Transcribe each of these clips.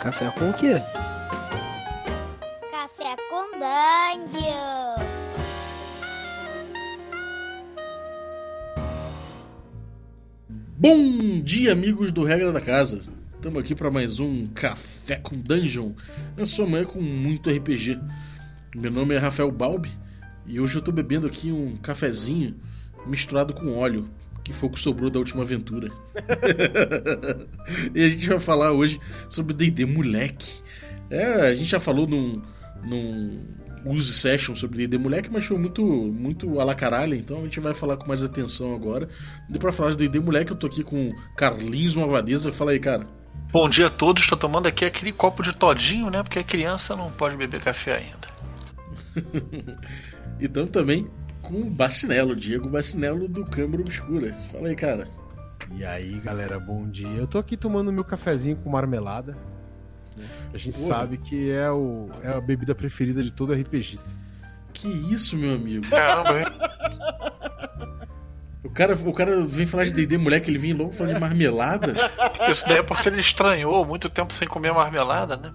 Café com o quê? Café com Dungeon. Bom dia, amigos do Regra da Casa. Estamos aqui para mais um Café com Dungeon, na sua manhã com muito RPG. Meu nome é Rafael Balbi e hoje eu estou bebendo aqui um cafezinho misturado com óleo, que foi o que sobrou da última aventura. e a gente vai falar hoje sobre D&D Moleque. É, a gente já falou num, num use session sobre D&D Moleque, mas foi muito muito a la caralho, então a gente vai falar com mais atenção agora. E para falar de D&D Moleque, eu tô aqui com Carlinhos Malvadeza. Fala aí, cara. Bom dia a todos, estou tomando aqui aquele copo de todinho, né? Porque a criança não pode beber café ainda. então também com o Bacinello, Diego Bacinello do Câmara Obscura. Fala aí, cara. E aí, galera, bom dia. Eu tô aqui tomando meu cafezinho com marmelada. né? A gente Porra. sabe que é, o, é a bebida preferida de todo RPGista. Que isso, meu amigo? Caramba, hein? O cara, o cara vem falar de D&D moleque, ele vem logo falar de marmelada. Isso daí é porque ele estranhou muito tempo sem comer marmelada, né?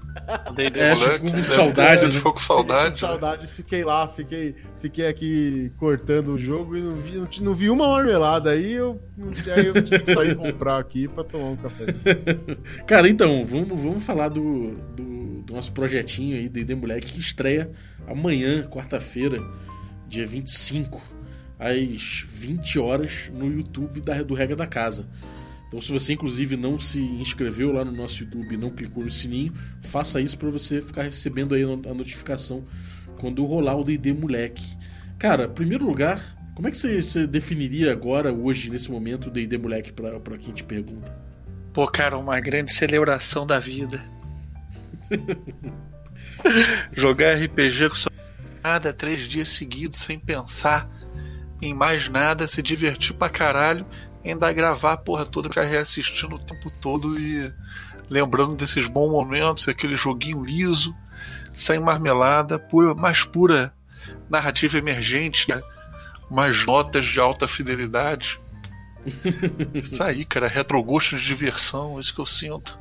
D&D É, acho que moleque, ficou com saudade, né? Ficou com Fiquei saudade. com saudade, fiquei lá, fiquei, fiquei aqui cortando o jogo e não vi, não, não vi uma marmelada. Aí eu, aí eu tive que sair comprar aqui pra tomar um café. Cara, então, vamos, vamos falar do, do, do nosso projetinho aí, D&D Moleque, que estreia amanhã, quarta-feira, dia 25, às 20 horas, no YouTube da, do Regra da Casa. Então, se você, inclusive, não se inscreveu lá no nosso YouTube e não clicou no sininho, faça isso para você ficar recebendo aí a notificação quando rolar o D&D Moleque. Cara, em primeiro lugar, como é que você, você definiria agora, hoje, nesse momento, o D&D Moleque pra quem te pergunta? Pô, cara, uma grande celebração da vida. Jogar RPG com sua nada três dias seguidos sem pensar em mais nada, se divertir pra caralho, ainda gravar a porra toda, ficar reassistindo o tempo todo e lembrando desses bons momentos, aquele joguinho liso, sem marmelada, pura, mais pura narrativa emergente, né? umas notas de alta fidelidade. Isso aí, cara, retrogosto de diversão, isso que eu sinto.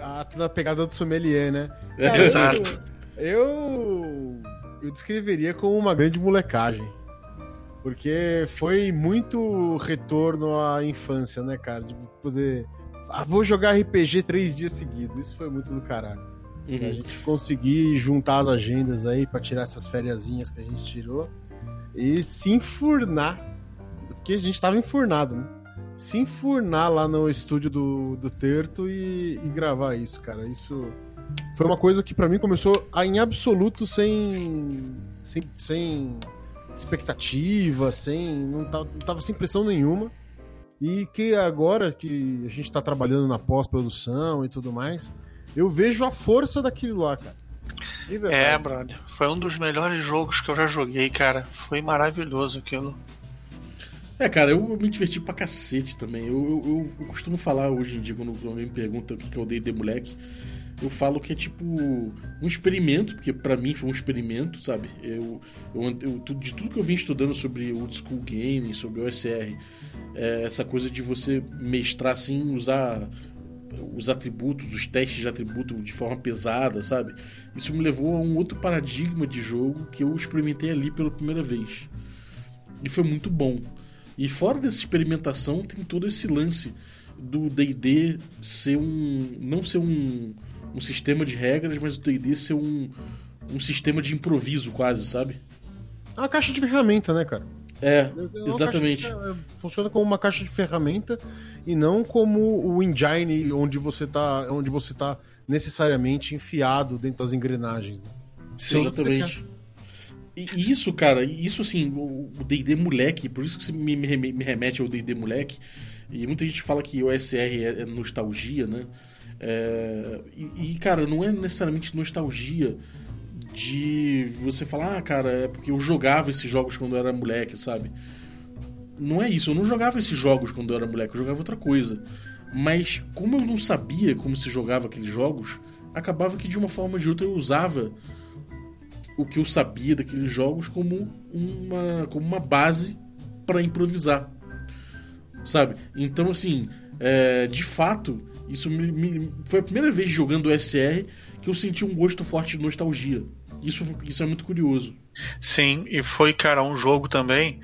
Ah, tá na pegada do sommelier, né? É, Exato. Eu. Eu descreveria como uma grande molecagem. Porque foi muito retorno à infância, né, cara? De poder. Ah, vou jogar RPG três dias seguidos. Isso foi muito do caralho. A Uhum. gente conseguir juntar as agendas aí pra tirar essas fériasinhas que a gente tirou e se enfurnar. Porque a gente tava enfurnado, né? Se enfurnar lá no estúdio do, do Terto e, e gravar isso, cara. Isso foi uma coisa que pra mim começou a, em absoluto sem. sem, sem expectativa, sem. Não tava, não tava sem pressão nenhuma. E que agora que a gente tá trabalhando na pós-produção e tudo mais, eu vejo a força daquilo lá, cara. De. É, brother. Foi um dos melhores jogos que eu já joguei, cara. Foi maravilhoso aquilo. É, cara, eu me diverti pra cacete também. Eu, eu, eu- eu costumo falar hoje em dia, quando alguém me pergunta o que que é o D&D moleque, eu falo que é tipo um experimento, porque pra mim foi um experimento, sabe? Eu, eu, eu- de tudo que eu vim estudando sobre old school gaming, sobre OSR, é, essa coisa de você mestrar assim, usar os atributos, os testes de atributo de forma pesada, sabe? Isso me levou a um outro paradigma de jogo que eu experimentei ali pela primeira vez. E foi muito bom. E fora dessa experimentação, tem todo esse lance do D&D ser um... não ser um, um sistema de regras, mas o D&D ser um, um sistema de improviso quase, sabe? É uma caixa de ferramenta, né, cara? É, É exatamente. caixa é, funciona como uma caixa de ferramenta e não como o engine onde você tá, onde você tá necessariamente enfiado dentro das engrenagens. né? Sim, você exatamente. E isso, cara, isso assim, o D&D moleque, por isso que você me, me me remete ao D&D moleque, e muita gente fala que o SR é, é nostalgia, né? É, e, e, cara, não é necessariamente nostalgia de você falar, ah, cara, é porque eu jogava esses jogos quando eu era moleque, sabe? Não é isso, eu não jogava esses jogos quando eu era moleque, eu jogava outra coisa. Mas como eu não sabia como se jogava aqueles jogos, acabava que de uma forma ou de outra eu usava o que eu sabia daqueles jogos como uma, como uma base para improvisar. Sabe? Então, assim, é, de fato, Isso me, me- foi a primeira vez jogando o SR que eu senti um gosto forte de nostalgia. Isso, isso é muito curioso. Sim, e foi, cara, um jogo também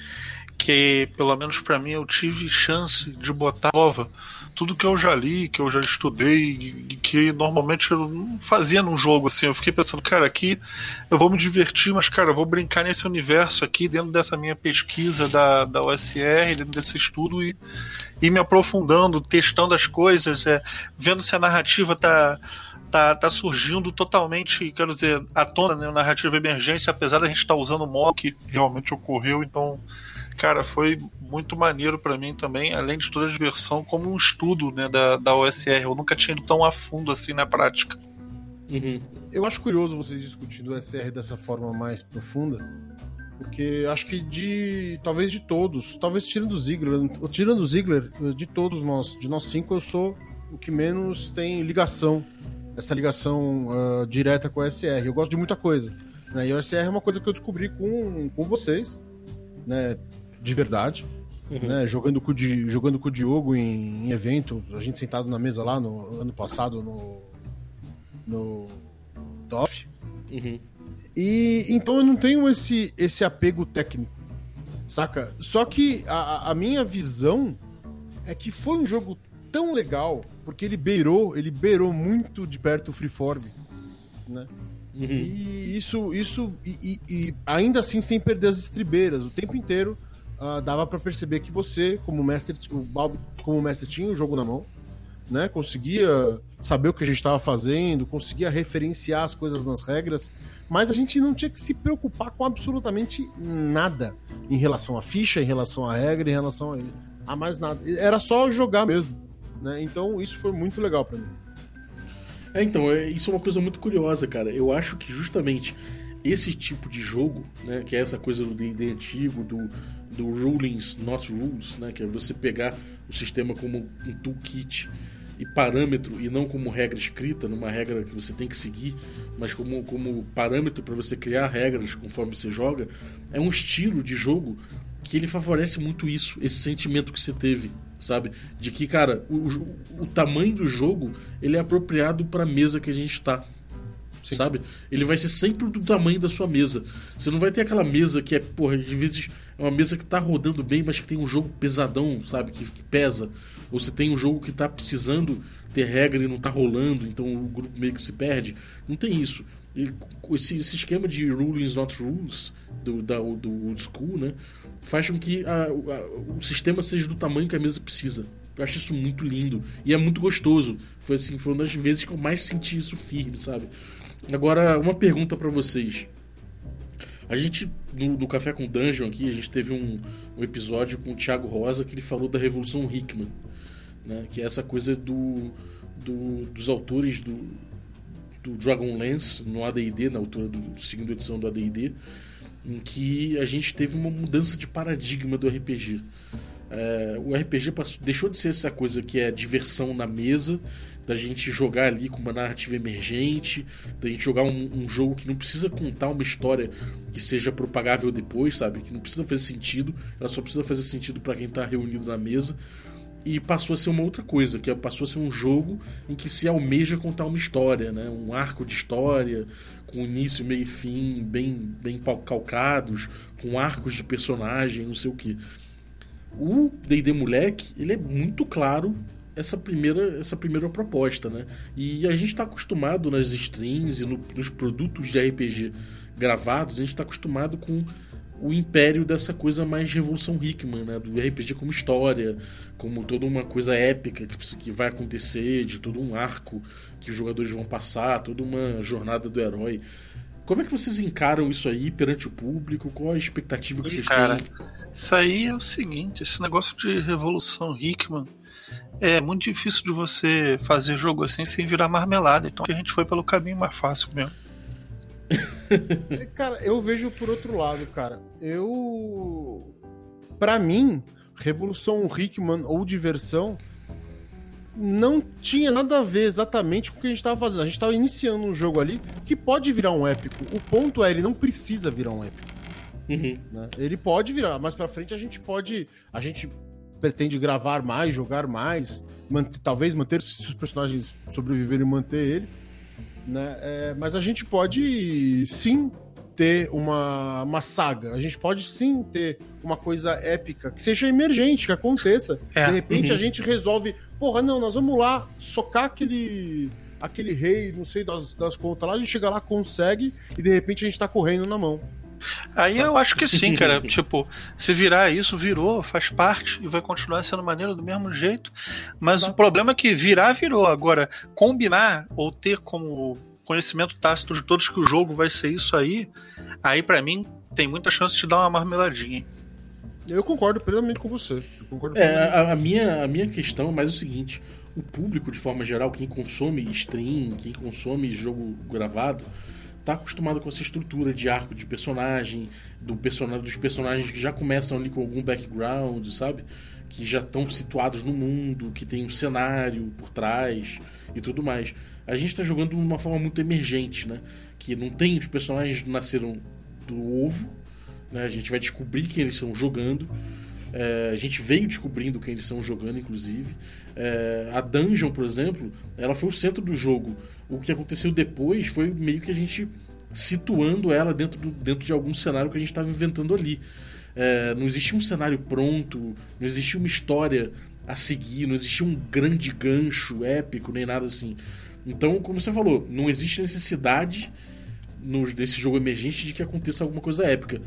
que, pelo menos pra mim, eu tive chance de botar à prova tudo que eu já li, que eu já estudei, e que normalmente eu não fazia num jogo assim. Eu fiquei pensando, cara, aqui eu vou me divertir, mas, cara, eu vou brincar nesse universo aqui, dentro dessa minha pesquisa da, da OSR, dentro desse estudo e, e me aprofundando, testando as coisas, é, vendo se a narrativa tá. Tá, tá surgindo totalmente, quero dizer, à tona, né? Narrativa emergência, apesar da gente estar usando o que realmente ocorreu, então cara, foi muito maneiro pra mim também, além de toda a diversão, como um estudo né, da, da OSR. Eu nunca tinha ido tão a fundo assim na prática. Uhum. Eu acho curioso vocês discutindo o SR dessa forma mais profunda, porque acho que de. talvez de todos, talvez tirando o Ziggler, tirando o Ziggler, de todos nós, de nós cinco, eu sou o que menos tem ligação, essa ligação ah, direta com o SR. Eu gosto de muita coisa. Né? E o SR é uma coisa que eu descobri com, com vocês, né? De verdade. Uhum. Né, jogando, com o Di- jogando com o Diogo em, em evento, a gente sentado na mesa lá no ano passado no, no DOF. Uhum. E então eu não tenho esse, esse apego técnico, saca? Só que a, a- a minha visão é que foi um jogo tão legal, porque ele beirou, ele beirou muito de perto o freeform, né? Uhum. E isso, isso e, e- e ainda assim sem perder as estribeiras, o tempo inteiro ah, dava pra perceber que você, como mestre, o Balbi, como mestre tinha o jogo na mão, né? Conseguia saber o que a gente estava fazendo, conseguia referenciar as coisas nas regras, mas a gente não tinha que se preocupar com absolutamente nada em relação à ficha, em relação à regra, em relação a, a mais nada. Era só jogar mesmo, né? Então isso foi muito legal pra mim. É, então, é- isso é uma coisa muito curiosa, cara. Eu acho que justamente esse tipo de jogo, né, que é essa coisa do D&D antigo, do, do rulings, not rules, né, que é você pegar o sistema como um toolkit e parâmetro e não como regra escrita, numa regra que você tem que seguir, mas como, como parâmetro para você criar regras conforme você joga, é um estilo de jogo que ele favorece muito isso, esse sentimento que você teve, sabe? De que, cara, o, o- tamanho do jogo ele é apropriado para a mesa que a gente tá. Sim. Sabe? Ele vai ser sempre do tamanho da sua mesa. Você não vai ter aquela mesa que é, porra, às vezes é uma mesa que tá rodando bem, mas que tem um jogo pesadão, sabe? Que, que pesa. Ou você tem um jogo que tá precisando ter regra e não tá rolando, então o grupo meio que se perde. Não tem isso. Esse, esse esquema de rulings not rules do, da, do old school, né? Faz com que a- a- o sistema seja do tamanho que a mesa precisa. Eu acho isso muito lindo. E é muito gostoso. Foi assim, foi uma das vezes que eu mais senti isso firme, sabe? Agora, uma pergunta pra vocês. A gente, no, no Café com Dungeon aqui, a gente teve um, um episódio com o Thiago Rosa que ele falou da Revolução Hickman, né? Que é essa coisa do, do- dos autores do, do Dragonlance no AD&D, na altura do, do segunda edição do AD&D, em que a gente teve uma mudança de paradigma do RPG. É, o RPG passou- deixou de ser essa coisa que é diversão na mesa, da gente jogar ali com uma narrativa emergente, da gente jogar um, um jogo que não precisa contar uma história que seja propagável depois, sabe? Que não precisa fazer sentido, ela só precisa fazer sentido para quem tá reunido na mesa. E passou a ser uma outra coisa, que é- passou a ser um jogo em que se almeja contar uma história, né? Um arco de história, com início, meio e fim, bem, bem calcados, com arcos de personagem, não sei o que. O D&D Moleque, ele é muito claro essa primeira, essa primeira proposta, né? E a gente está acostumado nas streams e no- nos produtos de RPG gravados, a gente está acostumado com o império dessa coisa mais Revolução Hickman, né? Do RPG como história, como toda uma coisa épica que, que vai acontecer, de todo um arco que os jogadores vão passar, toda uma jornada do herói. Como é que vocês encaram isso aí perante o público? Qual a expectativa que Ih, vocês cara, têm? Isso aí é o seguinte, esse negócio de revolução Hickman é muito difícil de você fazer jogo assim sem virar marmelada. Então a gente foi pelo caminho mais fácil mesmo. É, Cara, eu vejo por outro lado, cara. Eu. Pra mim, Revolução Hickman ou diversão não tinha nada a ver exatamente com o que a gente tava fazendo. A gente tava iniciando um jogo ali que pode virar um épico. O ponto é, ele não precisa virar um épico. Uhum. né? Ele pode virar, mais pra frente a gente pode. A gente pretende gravar mais, jogar mais, manter, talvez manter os personagens sobreviverem manter eles. Né? É, mas a gente pode sim ter uma, uma saga, a gente pode sim ter uma coisa épica, que seja emergente, que aconteça. É, De repente uhum. a gente resolve, porra, não, nós vamos lá socar aquele aquele rei, não sei das, das contas lá, a gente chega lá, consegue, e de repente a gente tá correndo na mão. Aí eu acho que sim, cara. tipo, se virar isso, virou, faz parte e vai continuar sendo maneiro do mesmo jeito. Mas o problema é que virar, virou. Agora, combinar ou ter como conhecimento tácito de todos que o jogo vai ser isso aí, aí pra mim tem muita chance de dar uma marmeladinha. Eu concordo plenamente com você. Eu concordo É, a, a minha, a minha questão é mais o seguinte: o público, de forma geral, quem consome stream, quem consome jogo gravado, tá acostumado com essa estrutura de arco de personagem, do personagem dos personagens que já começam ali com algum background, sabe? Que já estão situados no mundo, que tem um cenário por trás e tudo mais. A gente tá jogando de uma forma muito emergente, né? Que não tem os personagens nasceram do ovo, né? A gente vai descobrir quem eles estão jogando. É, a gente veio descobrindo quem eles estão jogando, inclusive. É, a Dungeon, por exemplo, ela foi o centro do jogo. O que aconteceu depois foi meio que a gente situando ela dentro, do- dentro de algum cenário que a gente estava inventando ali. É, não existia um cenário pronto, não existia uma história a seguir, não existia um grande gancho épico, nem nada assim. Então, como você falou, não existe necessidade no, desse jogo emergente de que aconteça alguma coisa épica.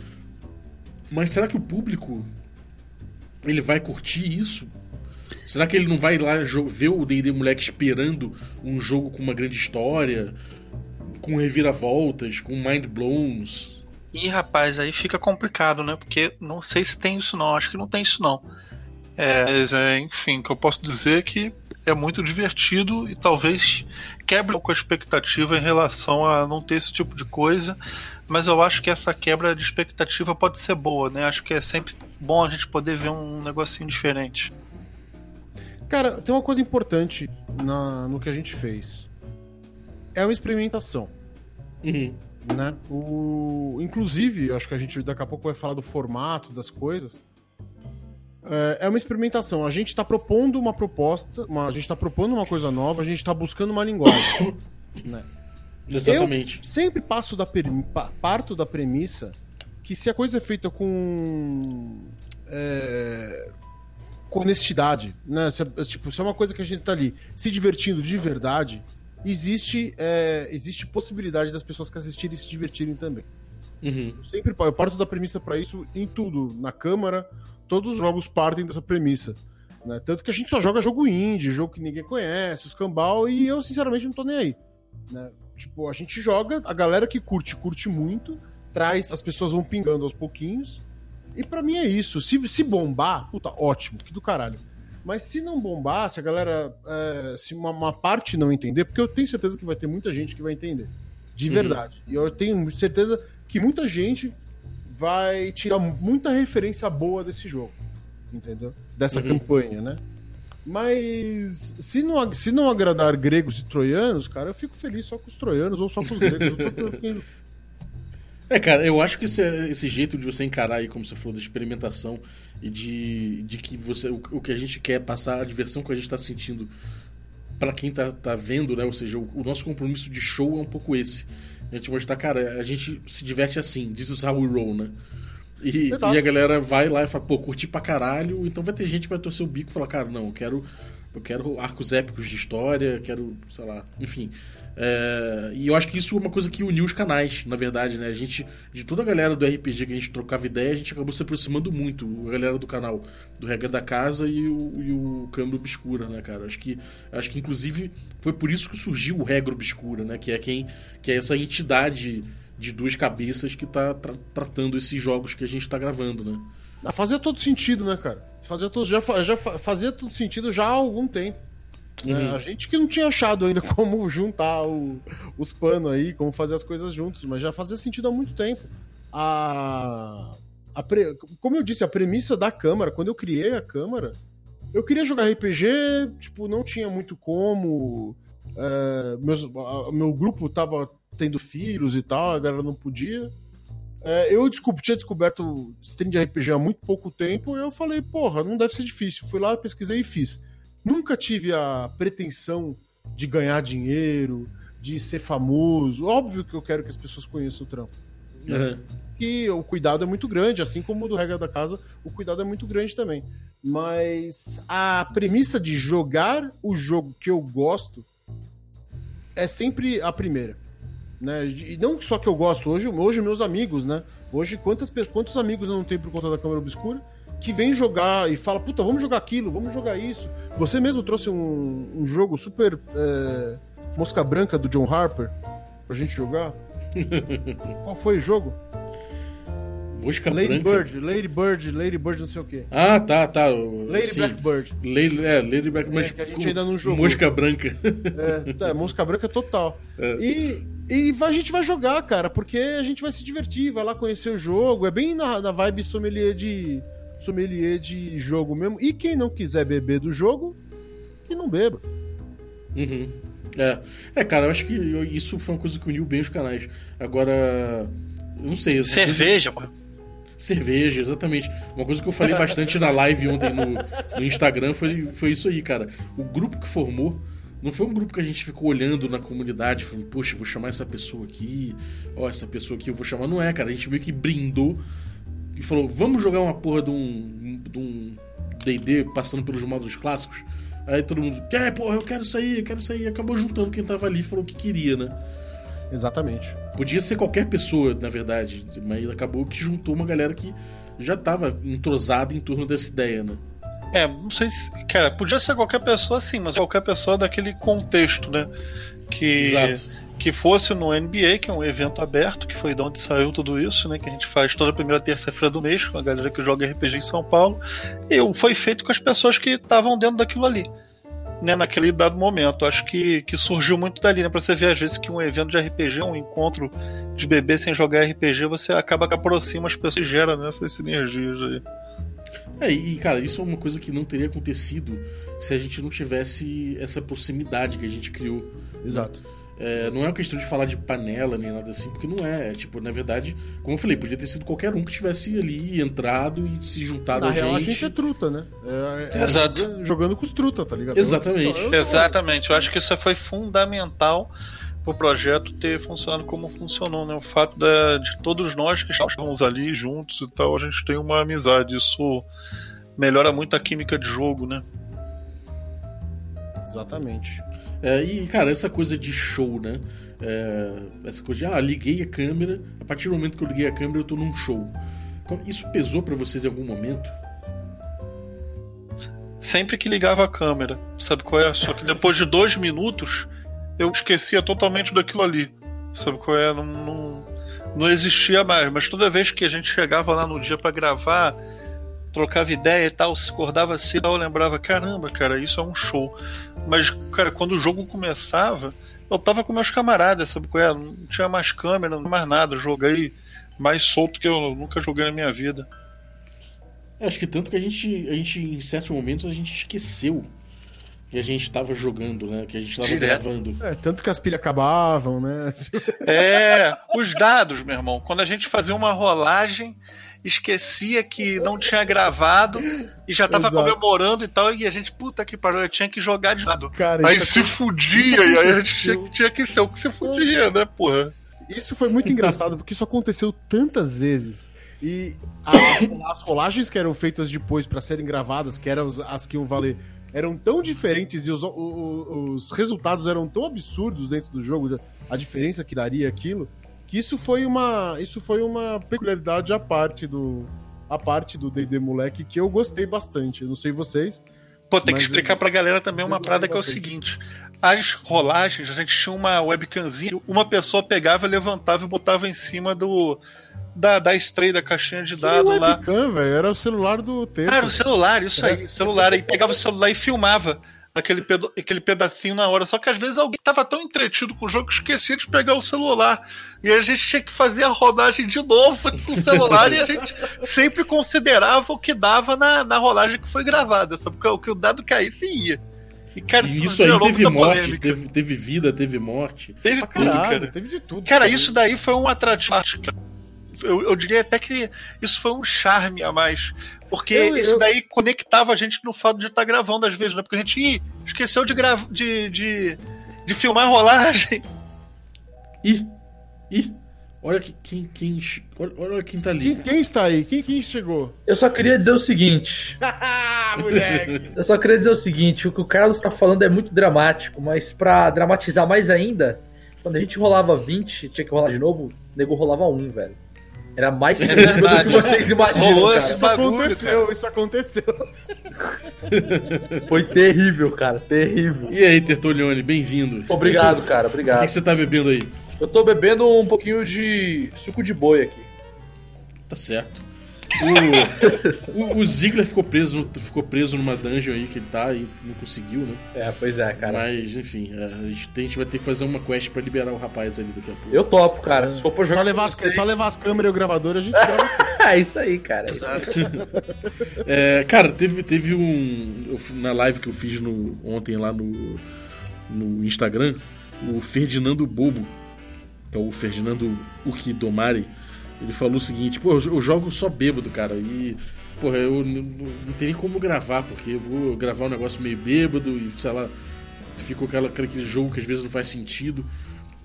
Mas será que o público ele vai curtir isso? Será que ele não vai lá ver o D&D moleque esperando um jogo com uma grande história, com reviravoltas, com mind blowns? E rapaz, aí fica complicado, né? Porque não sei se tem isso não, acho que não tem isso não. É, mas, é, enfim, o que eu posso dizer é que é muito divertido e talvez quebre um pouco a expectativa em relação a não ter esse tipo de coisa, mas eu acho que essa quebra de expectativa pode ser boa, né? Acho que é sempre bom a gente poder ver um negocinho diferente. Cara, tem uma coisa importante na- no que a gente fez. É uma experimentação, Uhum. né? O, inclusive, acho que a gente daqui a pouco vai falar do formato das coisas. É, é uma experimentação. A gente está propondo uma proposta, uma- a gente está propondo uma coisa nova, a gente está buscando uma linguagem. né? Exatamente. Eu sempre passo da parto da premissa que se a coisa é feita com é, com honestidade, né? Se, é- tipo, se é uma coisa que a gente tá ali se divertindo de verdade, existe é, existe possibilidade das pessoas que assistirem se divertirem também. Uhum. Eu sempre eu parto da premissa pra isso em tudo, na câmara, todos os jogos partem dessa premissa. Né? Tanto que a gente só joga jogo indie, jogo que ninguém conhece, os cambal, e eu sinceramente não tô nem aí. né? Tipo, a gente joga, a galera que curte, curte muito, traz, as pessoas vão pingando aos pouquinhos. E pra mim é isso. Se, se bombar, puta, ótimo, que do caralho. Mas se não bombar, se a galera. é, se uma, uma parte não entender, porque eu tenho certeza que vai ter muita gente que vai entender. De Uhum. verdade. E eu tenho certeza que muita gente vai tirar muita referência boa desse jogo. Entendeu? Dessa Uhum. campanha, né? Mas se não, se não agradar gregos e troianos, cara, eu fico feliz só com os troianos ou só com os gregos. Eu tô. É, cara, eu acho que esse, esse jeito de você encarar aí, como você falou, da experimentação e de, de que você o, o que a gente quer passar, a diversão que a gente tá sentindo pra quem tá, tá vendo, né? Ou seja, o, o nosso compromisso de show é um pouco esse. A gente mostrar, cara, a gente se diverte assim, this is how we roll, né? E, e a galera vai lá e fala, pô, curti pra caralho, então vai ter gente que vai torcer o bico e falar, cara, não, eu quero, eu quero arcos épicos de história, quero, sei lá, enfim. É, e eu acho que isso é uma coisa que uniu os canais, na verdade, né? A gente, de toda a galera do RPG que a gente trocava ideia, a gente acabou se aproximando muito, a galera do canal, do Regra da Casa e o, e o Câmbio Obscura, né, cara? Acho que, acho que inclusive foi por isso que surgiu o Regra Obscura, né? Que é quem, que é essa entidade de duas cabeças que tá tra- tratando esses jogos que a gente tá gravando, né? Ah, Fazia todo sentido, né, cara? Fazia todo, já, já fa- fazia todo sentido já há algum tempo. Né? Uhum. A gente que não tinha achado ainda como juntar o- os panos aí, como fazer as coisas juntos, mas já fazia sentido há muito tempo. A, a pre- como eu disse, a premissa da Câmara, quando eu criei a Câmara, eu queria jogar RPG, tipo, não tinha muito como. é, meus, a- meu grupo tava tendo filhos e tal, a galera não podia. É, eu desculpa, tinha descoberto stream de RPG há muito pouco tempo e eu falei, porra, não deve ser difícil. Fui lá, pesquisei e fiz. Nunca tive a pretensão de ganhar dinheiro, de ser famoso. Óbvio que eu quero que as pessoas conheçam o trampo. Uhum. E o cuidado é muito grande, assim como o do regra da casa, o cuidado é muito grande também. Mas a premissa de jogar o jogo que eu gosto é sempre a primeira. Né? E não só que eu gosto, hoje, hoje meus amigos, né? Hoje, quantas, quantos amigos eu não tenho por conta da câmera obscura que vem jogar e fala, puta, vamos jogar aquilo, vamos jogar isso. Você mesmo trouxe um, um jogo super é, mosca branca do John Harper pra gente jogar. Qual foi o jogo? Mosca Lady branca. Bird, Lady Bird, Lady Bird não sei o quê. Ah, tá, tá. Lady sim. Blackbird. Lady, é, Lady Black, mas que a gente ainda não jogou. Mosca branca. É, tá, mosca branca total. É. E, e a gente vai jogar, cara, porque a gente vai se divertir, vai lá conhecer o jogo. É bem na, na vibe sommelier de, sommelier de jogo mesmo. E quem não quiser beber do jogo, que não beba. Uhum. É. é, cara, eu acho que eu- isso foi uma coisa que uniu bem os canais. Agora, eu não sei. essa coisa- Cerveja, pô. Cerveja, exatamente. Uma coisa que eu falei bastante na live ontem no, no Instagram foi, foi isso aí, cara. O grupo que formou não foi um grupo que a gente ficou olhando na comunidade, falando, poxa, vou chamar essa pessoa aqui, ó, essa pessoa aqui eu vou chamar. Não é, cara. A gente meio que brindou e falou, vamos jogar uma porra de um de um D&D passando pelos modos clássicos. Aí todo mundo, quer, porra, eu quero sair, eu quero sair. E acabou juntando quem tava ali e falou que queria, né? Exatamente. Podia ser qualquer pessoa, na verdade, mas acabou que juntou uma galera que já tava entrosada em torno dessa ideia, né? É, não sei se. Cara, podia ser qualquer pessoa sim, mas qualquer pessoa daquele contexto, né? Que, Exato. Que fosse no NBA, que é um evento aberto, que foi de onde saiu tudo isso, né? Que a gente faz toda a primeira terça-feira do mês com a galera que joga RPG em São Paulo. E foi feito com as pessoas que estavam dentro daquilo ali. Né, naquele dado momento. Acho que, que surgiu muito dali, né? Pra você ver, às vezes, que um evento de RPG, um encontro de bebê sem jogar RPG, você acaba que aproxima as pessoas e gera né, essas sinergias aí. É, e cara, isso é uma coisa que não teria acontecido se a gente não tivesse essa proximidade que a gente criou. Exato. É, não é uma questão de falar de panela nem nada assim, porque não é. É, Tipo, na verdade, como eu falei, podia ter sido qualquer um que tivesse ali entrado e se juntado Na a real, gente. a gente é truta, né? É, é Exato. jogando- Jogando com os truta, tá ligado? Exatamente. Eu- eu- Exatamente, eu acho que isso foi fundamental pro projeto ter funcionado como funcionou, né? O fato da- de todos nós que estávamos ali juntos e tal, a gente tem uma amizade. Isso melhora muito a química de jogo, né? Exatamente. É, e, cara, essa coisa de show, né? É, essa coisa de, ah, liguei a câmera, a partir do momento que eu liguei a câmera, eu tô num show. Então, Isso pesou pra vocês em algum momento? Sempre que ligava a câmera, sabe qual é? Só que depois de dois minutos eu esquecia totalmente daquilo ali. Sabe qual é? Não, não, não existia mais. Mas toda vez que a gente chegava lá no dia pra gravar, trocava ideia e tal, se acordava assim, eu lembrava, caramba, cara, isso é um show. Mas, cara, quando o jogo começava, eu tava com meus camaradas, sabe qual é? Não tinha mais câmera, não tinha mais nada. Eu Joguei mais solto que eu nunca joguei na minha vida. É, acho que tanto que a gente, a gente, em certos momentos, a gente esqueceu que a gente tava jogando, né? Que a gente tava Direto. gravando. É, tanto que as pilhas acabavam, né? É, os dados, meu irmão. Quando a gente fazia uma rolagem, esquecia que não tinha gravado e já tava Exato. comemorando e tal, e a gente, puta que pariu, eu tinha que jogar de lado. Cara, Aí isso, se fudia, e aí a gente tinha, tinha que ser o que se fudia, né, porra? isso foi muito engraçado, porque isso aconteceu tantas vezes. E a- as rolagens que eram feitas depois pra serem gravadas, que eram as, as que iam valer, eram tão diferentes e os, o- o- os resultados eram tão absurdos dentro do jogo, a diferença que daria aquilo, que isso foi uma, isso foi uma peculiaridade à parte do a parte do D&D moleque que eu gostei bastante. Eu não sei vocês, Pô, tem que explicar isso- pra galera também uma eu parada que é o seguinte. As rolagens, a gente tinha uma webcamzinha, uma pessoa pegava, levantava e botava em cima do da, da stray, da caixinha de que dado lá. webcam, velho, era o celular do texto. Ah, era o celular, isso aí, celular. Aí pegava o celular e filmava aquele, pedo- aquele pedacinho na hora. Só que às vezes alguém tava tão entretido com o jogo que esquecia de pegar o celular. E a gente tinha que fazer a rodagem de novo, com o celular, e a gente sempre considerava o que dava na, na rolagem que foi gravada. Sabe? Porque o que o dado caísse ia. E, cara, E isso aí teve morte, teve, teve vida, teve morte. Teve tudo, cara. teve de tudo. Cara, isso daí foi um atrativo. Eu, eu diria até que isso foi um charme a mais. Porque Eu- isso eu- daí conectava a gente no fato de estar gravando às vezes, né? Porque a gente ih, esqueceu de, grava, de, de, de filmar a rolagem. Ih, ih, olha que- quem, quem, olha, olha quem tá ali. Quem, quem está aí? Quem, quem chegou? Eu só queria dizer o seguinte. Ah, moleque! Eu só queria dizer o seguinte, o que o Carlos tá falando é muito dramático, mas pra dramatizar mais ainda, quando a gente rolava 20, tinha que rolar de novo, o nego rolava 1, velho. Era mais terrível do que vocês imaginam, Rolou cara. esse Isso bagulho, aconteceu, isso aconteceu. Foi terrível, cara, terrível. E aí, Tertolione, bem-vindo. Obrigado, cara, O que, obrigado. que você tá bebendo aí? Eu tô bebendo um pouquinho de suco de boi aqui. Tá certo. O, o, o Ziggler ficou preso, ficou preso numa dungeon aí que ele tá e não conseguiu, né? É, pois é, cara. Mas, enfim, a gente, a gente vai ter que fazer uma quest pra liberar o rapaz ali daqui a pouco. Eu topo, cara. Se for pra jogar. Só levar, as, só levar as câmeras e o gravador, a gente. É isso aí, cara. É, cara, teve, teve um. na live que eu fiz no, ontem lá no, no Instagram, o Ferdinando Bobo, que é o Ferdinando Ukidomari, ele falou o seguinte: pô, eu, jogo só bêbado, cara, e. Porra, eu não tenho nem como gravar, porque eu vou gravar um negócio meio bêbado e, sei lá, ficou aquela, aquele jogo que às vezes não faz sentido.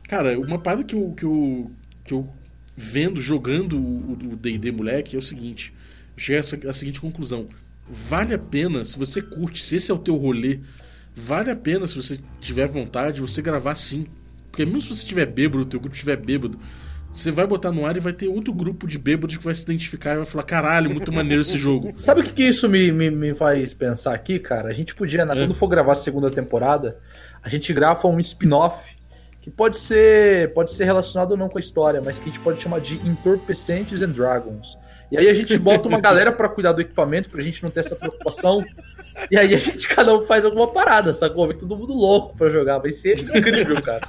Cara, uma parada que eu, que eu, que eu vendo, jogando o D&D moleque é o seguinte. Eu cheguei a seguinte conclusão. Vale a pena, se você curte, se esse é o teu rolê, vale a pena, se você tiver vontade, você gravar sim. Porque mesmo se você estiver bêbado, o teu grupo estiver bêbado, você vai botar no ar e vai ter outro grupo de bêbados que vai se identificar e vai falar, caralho, muito maneiro esse jogo. Sabe o que, que isso me, me, me faz pensar aqui, cara? A gente podia, né, É. quando for gravar a segunda temporada, a gente grava um spin-off que pode ser, pode ser relacionado ou não com a história, mas que a gente pode chamar de Entorpecentes and Dragons. E aí a gente bota uma galera pra cuidar do equipamento, pra gente não ter essa preocupação. E aí a gente, cada um faz alguma parada, sacou? Vem todo mundo louco pra jogar. Vai ser incrível, cara.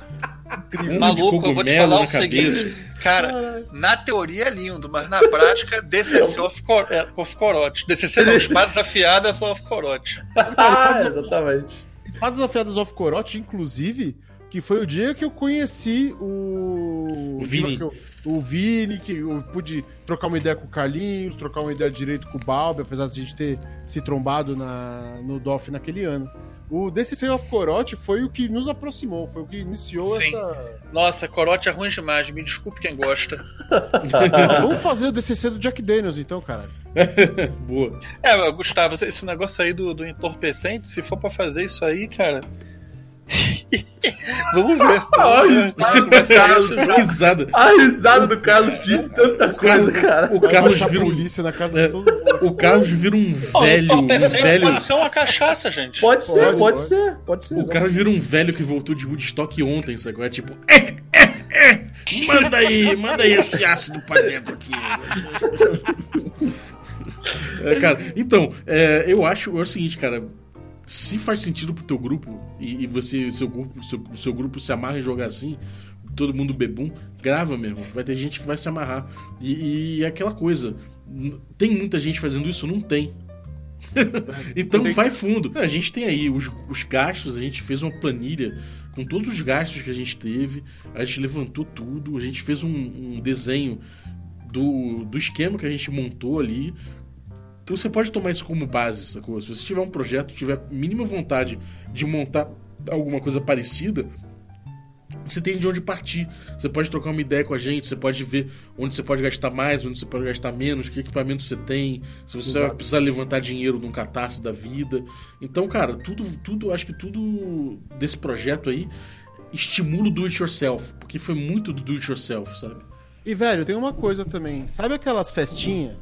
Um Maluco, eu vou te falar o seguinte. Cara, na teoria é lindo, mas na prática, DCC of, cor, é, of corote. DCC não, espadas afiadas of corote. ah, exatamente. Espadas Afiadas of Corote, inclusive, que foi o dia que eu conheci o. O Vini. que eu- O Vini, que eu pude trocar uma ideia com o Carlinhos, trocar uma ideia direito com o Balbi, apesar de a gente ter se trombado na, no DOF naquele ano. O DCC of Corote foi o que nos aproximou, foi o que iniciou Sim. essa. Nossa, corote é ruim demais, me desculpe quem gosta. Vamos fazer o DCC do Jack Daniels, então, cara. Boa. É, Gustavo, esse negócio aí do, do entorpecente, se for pra fazer isso aí, cara. Vamos ver. Esse jogo. Risada. A risada do Carlos diz tanta coisa, cara. O Carlos a vira um, polícia na casa É. de todo mundo. o Carlos vira um velho, o um velho. pode ser uma cachaça, gente. Pode ser, Pode, pode, pode. ser, pode ser. O cara vira um velho que voltou de Woodstock ontem, sacou? É tipo. "É, é, é, manda aí, manda aí esse ácido pra dentro aqui. É, cara, então, é, eu acho é o seguinte, cara. Se faz sentido pro teu grupo e, e você, seu grupo, seu, seu grupo se amarra em jogar assim, todo mundo bebum, grava mesmo. Vai ter gente que vai se amarrar. E, e é aquela coisa. Tem muita gente fazendo isso? Não tem. então vai fundo. A gente tem aí os, os gastos, a gente fez uma planilha com todos os gastos que a gente teve, a gente levantou tudo, a gente fez um, um desenho do, do esquema que a gente montou ali. Então você pode tomar isso como base, sacou? Se você tiver um projeto, tiver mínima vontade de montar alguma coisa parecida, você tem de onde partir. Você pode trocar uma ideia com a gente, você pode ver onde você pode gastar mais, onde você pode gastar menos, que equipamento você tem, se você vai precisar levantar dinheiro num catarse da vida. Então, cara, tudo, tudo, acho que tudo desse projeto aí estimula o do it yourself, porque foi muito do do it yourself, sabe? E, velho, tem uma coisa também. Sabe aquelas festinhas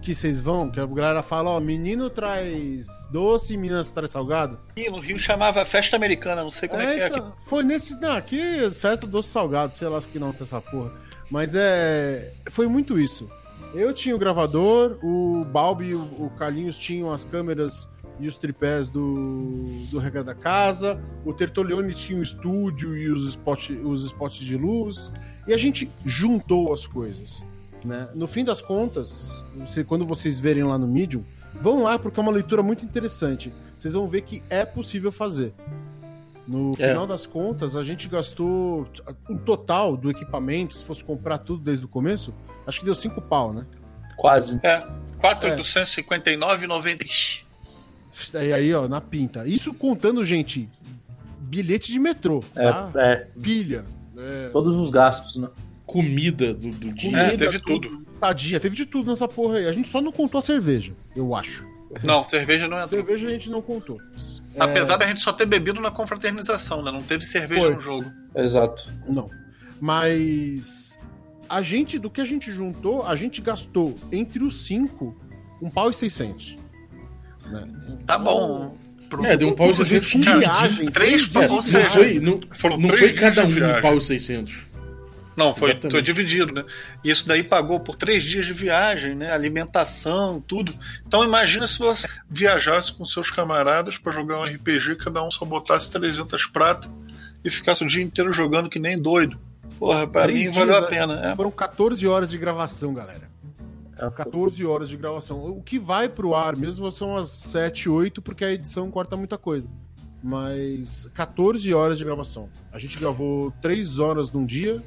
que vocês vão, que a galera fala, ó, menino traz doce e menina traz salgado? Ih, no Rio chamava festa americana, não sei como é, que é aqui. então, Foi nesse. Não, aqui é festa doce salgado, sei lá que não tem essa porra. Mas é. Foi muito isso. Eu tinha o gravador, o Balbi e o, Carlinhos tinham as câmeras e os tripés do, do Regra da Casa, o Tertolione tinha o estúdio e os, spot, os spots de luz, e a gente juntou as coisas. Né? No fim das contas, você- quando vocês verem lá no Medium, vão lá porque é uma leitura muito interessante. Vocês vão ver que é possível fazer. No É. final das contas, a gente gastou um total do equipamento, se fosse comprar tudo desde o começo, acho que deu 5 pau, né? Quase. É, 4,859,90. Aí, aí, ó, na pinta. Isso contando, gente, bilhete de metrô, É, tá? é, Pilha. É, todos os gastos, né? Comida do, do dia. É, teve tudo. Tadinha, teve de tudo nessa porra aí. A gente só não contou a cerveja, eu acho. Não, cerveja não A entrou. cerveja a gente não contou. Apesar da gente só ter bebido na confraternização, né? Não teve cerveja Foi. no jogo. Exato. Não. Mas a gente, do que a gente juntou, a gente gastou entre os cinco um pau e 600. Né? Tá bom. Pro- É, deu um pau e 600 com viagem. Três É, não foi, não, não foi cada um um pau e 600. Não, foi, Exatamente. foi dividido, né? E isso daí pagou por três dias de viagem, né? Alimentação, tudo. Então imagina se você viajasse com seus camaradas pra jogar um RPG, cada um só botasse 300 pratos e ficasse o dia inteiro jogando que nem doido. Porra, pra Três mim valeu dias, a pena. É. Foram 14 horas de gravação, galera. É, 14 horas de gravação. O que vai pro ar mesmo são as 7, 8, porque a edição corta muita coisa. Mas 14 horas de gravação. A gente gravou 3 horas num dia,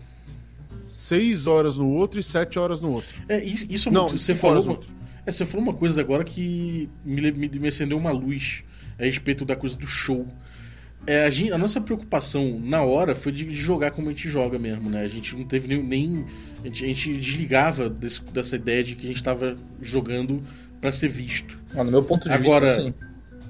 6 horas no outro e 7 horas no outro. É, isso, isso é Não, uma, você falou uma, é, você falou uma coisa agora que me, me, me acendeu uma luz a respeito da coisa do show. É, a, gen- a nossa preocupação na hora foi de, de jogar como a gente joga mesmo, né? A gente não teve nem. nem- a, gente, a gente desligava desse- dessa ideia de que a gente estava jogando pra ser visto. Ah, no meu ponto de Agora- vista, sim.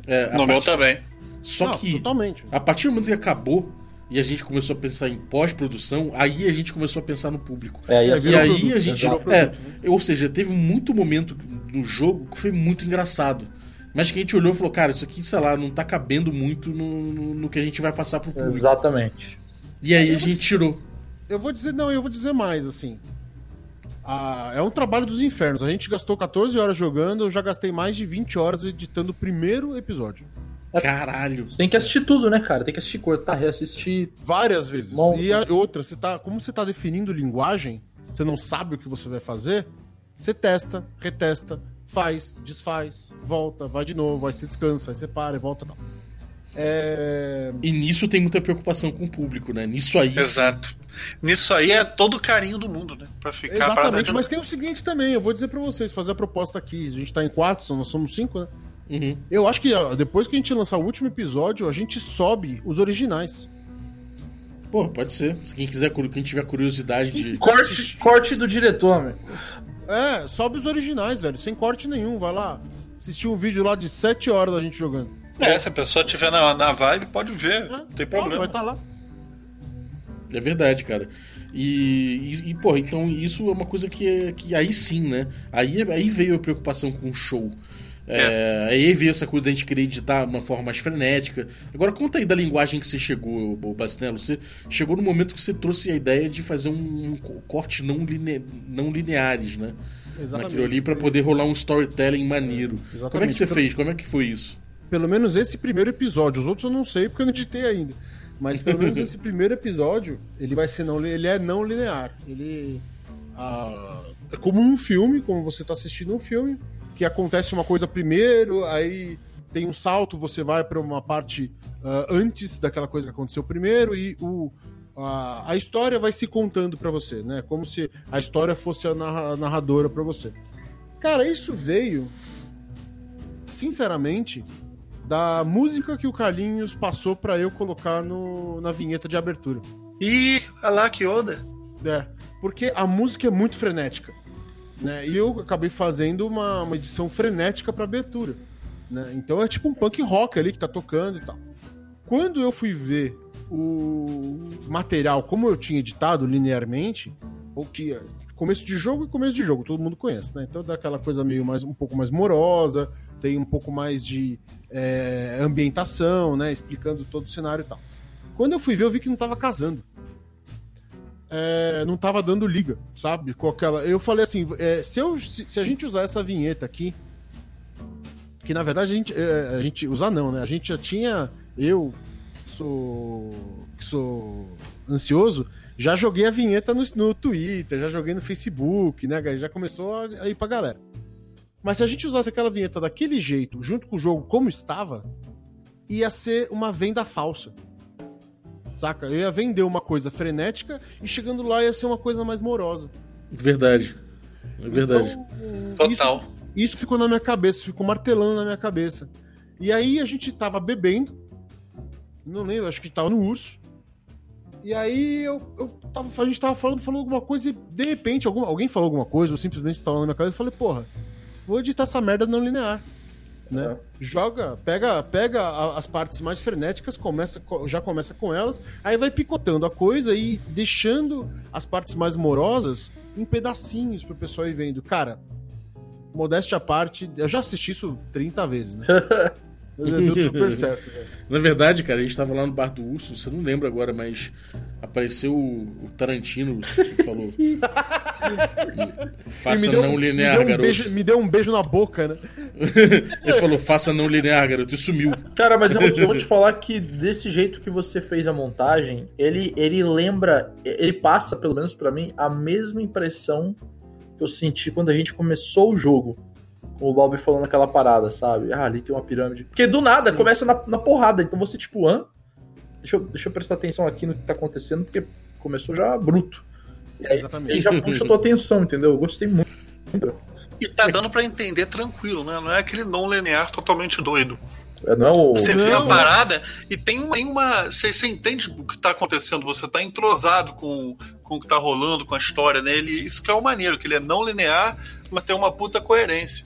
É, No meu também. Só Não, que Totalmente. a partir do momento que acabou e a gente começou a pensar em pós-produção, aí a gente começou a pensar no público. É, e E aí produto, a gente. É, ou seja, teve muito momento no jogo que foi muito engraçado. Mas que a gente olhou e falou, cara, isso aqui, sei lá, não tá cabendo muito no, no, no que a gente vai passar pro público. exatamente. E aí a gente tirou. Eu vou dizer, não, eu vou dizer mais, assim. Ah, é um trabalho dos infernos. A gente gastou 14 horas jogando, eu já gastei mais de 20 horas editando o primeiro episódio. Caralho. Você tem que assistir tudo, né, cara? Tem que assistir, cortar, reassistir. Várias vezes. Bom. E a outra, você tá, como você tá definindo linguagem, você não sabe o que você vai fazer, você testa, retesta, faz, desfaz, volta, vai de novo, aí você descansa, aí você para, e volta e tal. É... E nisso tem muita preocupação com o público, né? Nisso aí. Exato. Nisso aí é todo o carinho do mundo, né? Pra ficar Exatamente, mas tem o seguinte também, eu vou dizer pra vocês, fazer a proposta aqui, a gente tá em quatro, nós somos cinco, né? Uhum. Eu acho que depois que a gente lançar o último episódio, a gente sobe os originais. Pô, pode ser. Se quem quiser, quem tiver curiosidade de. Corte, corte do diretor, meu. É, sobe os originais, velho, sem corte nenhum, vai lá. Assistir um vídeo lá de 7 horas da gente jogando. É, se a pessoa tiver na, na vibe, pode ver. É, Não tem problema. Vai estar lá. É verdade, cara. E, e, e, pô, então isso é uma coisa que, é- que aí sim, né? Aí, aí veio a preocupação com o show. É, aí veio essa coisa da gente querer editar de uma forma mais frenética. Agora conta aí da linguagem que você chegou, ô Bacinello. Você chegou no momento que você trouxe a ideia de fazer um, corte não, line, não lineares, né? Naquilo ali pra poder rolar um storytelling maneiro. Como é que Exatamente. você fez? Como é que foi isso? Pelo menos esse primeiro episódio. Os outros eu não sei porque eu não editei ainda. Mas pelo menos esse primeiro episódio, ele vai ser não, ele é não linear. Ele ah, é como um filme, como você tá assistindo um filme, que acontece uma coisa primeiro, aí tem um salto, você vai para uma parte ah, antes daquela coisa que aconteceu primeiro e o a, a história vai se contando pra você, né? Como se a história fosse a narra- narradora pra você. Cara, isso veio sinceramente da música que o Carlinhos passou pra eu colocar no, na vinheta de abertura. Ih, olha lá que Oda. É, porque a música é muito frenética. Né? E eu acabei fazendo uma, uma edição frenética pra abertura. Né? Então é tipo um punk rock ali que tá tocando e tal. Quando eu fui ver o material como eu tinha editado linearmente, ou que começo de jogo e começo de jogo, todo mundo conhece, né? Então dá aquela coisa meio mais um pouco mais morosa, tem um pouco mais de é, ambientação, né? Explicando todo o cenário e tal. Quando eu fui ver, eu vi que não tava casando. É, não tava dando liga, sabe? Com aquela. Eu falei assim: é, se, eu, se, se a gente usar essa vinheta aqui, que na verdade a gente, é, a gente usar não, né? A gente já tinha. Eu sou. que sou ansioso, já joguei a vinheta no, no Twitter, já joguei no Facebook, né? Já começou a, a ir pra galera. Mas se a gente usasse aquela vinheta daquele jeito, junto com o jogo como estava, ia ser uma venda falsa. Saca? Eu ia vender uma coisa frenética e chegando lá ia ser uma coisa mais morosa. Verdade. É verdade. Então, Total. Isso, isso ficou na minha cabeça, ficou martelando na minha cabeça. E aí a gente tava bebendo. Não lembro, acho que tava no urso. E aí eu, eu tava, a gente tava falando, falando alguma coisa e de repente algum, alguém falou alguma coisa, ou simplesmente estava na minha cabeça e falei, porra, vou editar essa merda não linear. Né? É. Joga, pega, pega a- as partes mais frenéticas, começa, co- já começa com elas, aí vai picotando a coisa e deixando as partes mais morosas em pedacinhos pro pessoal ir vendo. Cara, modéstia à parte, eu já assisti isso 30 vezes, né? Deu super certo. Na verdade, cara, a gente tava lá no bar do urso, você não lembra agora, mas apareceu o, o Tarantino que falou. faça me deu- não me linear, deu um garoto. beijo- me deu um beijo na boca, né? Ele falou, faça não linear, garoto, e sumiu. Cara, mas eu vou, te, eu vou te falar que desse jeito que você fez a montagem, ele, ele lembra, ele passa, pelo menos pra mim, a mesma impressão que eu senti quando a gente começou o jogo. Com o Balbi falando aquela parada, sabe? Ah, ali tem uma pirâmide. Porque do nada começa na, na porrada. Então você, tipo, hã? Deixa eu, deixa eu prestar atenção aqui no que tá acontecendo, porque começou já bruto. E aí, Exatamente. ele já puxa a tua atenção, entendeu? Eu gostei muito. E tá dando pra entender tranquilo, né? Não é aquele não linear totalmente doido. É, Não é o. Você vê a Não. parada e tem uma. tem uma você, você entende o que tá acontecendo, você tá entrosado com, com o que tá rolando, com a história, né? Ele, isso que é o maneiro, que ele é não linear, mas tem uma puta coerência.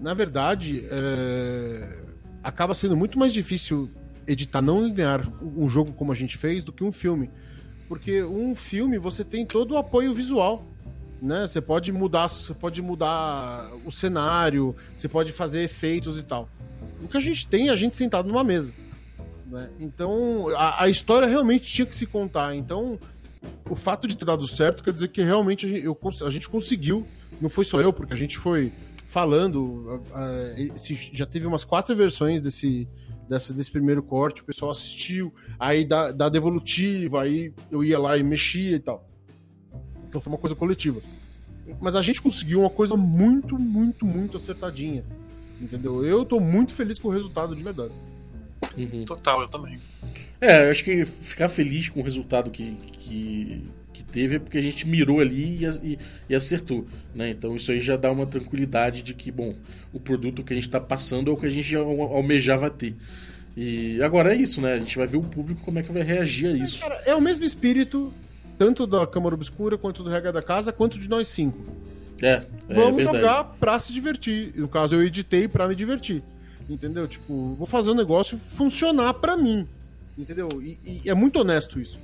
Na verdade, é, acaba sendo muito mais difícil editar não linear um jogo como a gente fez do que um filme. Porque um filme você tem todo o apoio visual. Né? Você pode mudar, você pode mudar o cenário, você pode fazer efeitos e tal. O que a gente tem é a gente sentado numa mesa. né? Então, a, a história realmente tinha que se contar. Então, o fato de ter dado certo quer dizer que realmente a gente, eu a gente conseguiu. Não foi só eu, porque a gente foi falando. já teve umas quatro versões desse, dessa, desse primeiro corte, o pessoal assistiu, aí da, da devolutiva, aí eu ia lá e mexia e tal. Então foi uma coisa coletiva. Mas a gente conseguiu uma coisa muito, muito, muito acertadinha. Entendeu? Eu tô muito feliz com o resultado de verdade. Uhum. Total, eu também. É, eu acho que ficar feliz com o resultado que, que, que teve é porque a gente mirou ali e, e- e acertou, né? Então isso aí já dá uma tranquilidade de que, bom, o produto que a gente tá passando é o que a gente almejava ter. E agora é isso, né? A gente vai ver o público como é que vai reagir a isso. Cara, é o mesmo espírito, tanto da Câmara Obscura, quanto do Regra da Casa, quanto de nós cinco. É, é Vamos verdade. jogar pra se divertir. No caso, eu editei pra me divertir. Entendeu? Tipo, vou fazer o negócio funcionar pra mim. Entendeu? E, e é muito honesto isso.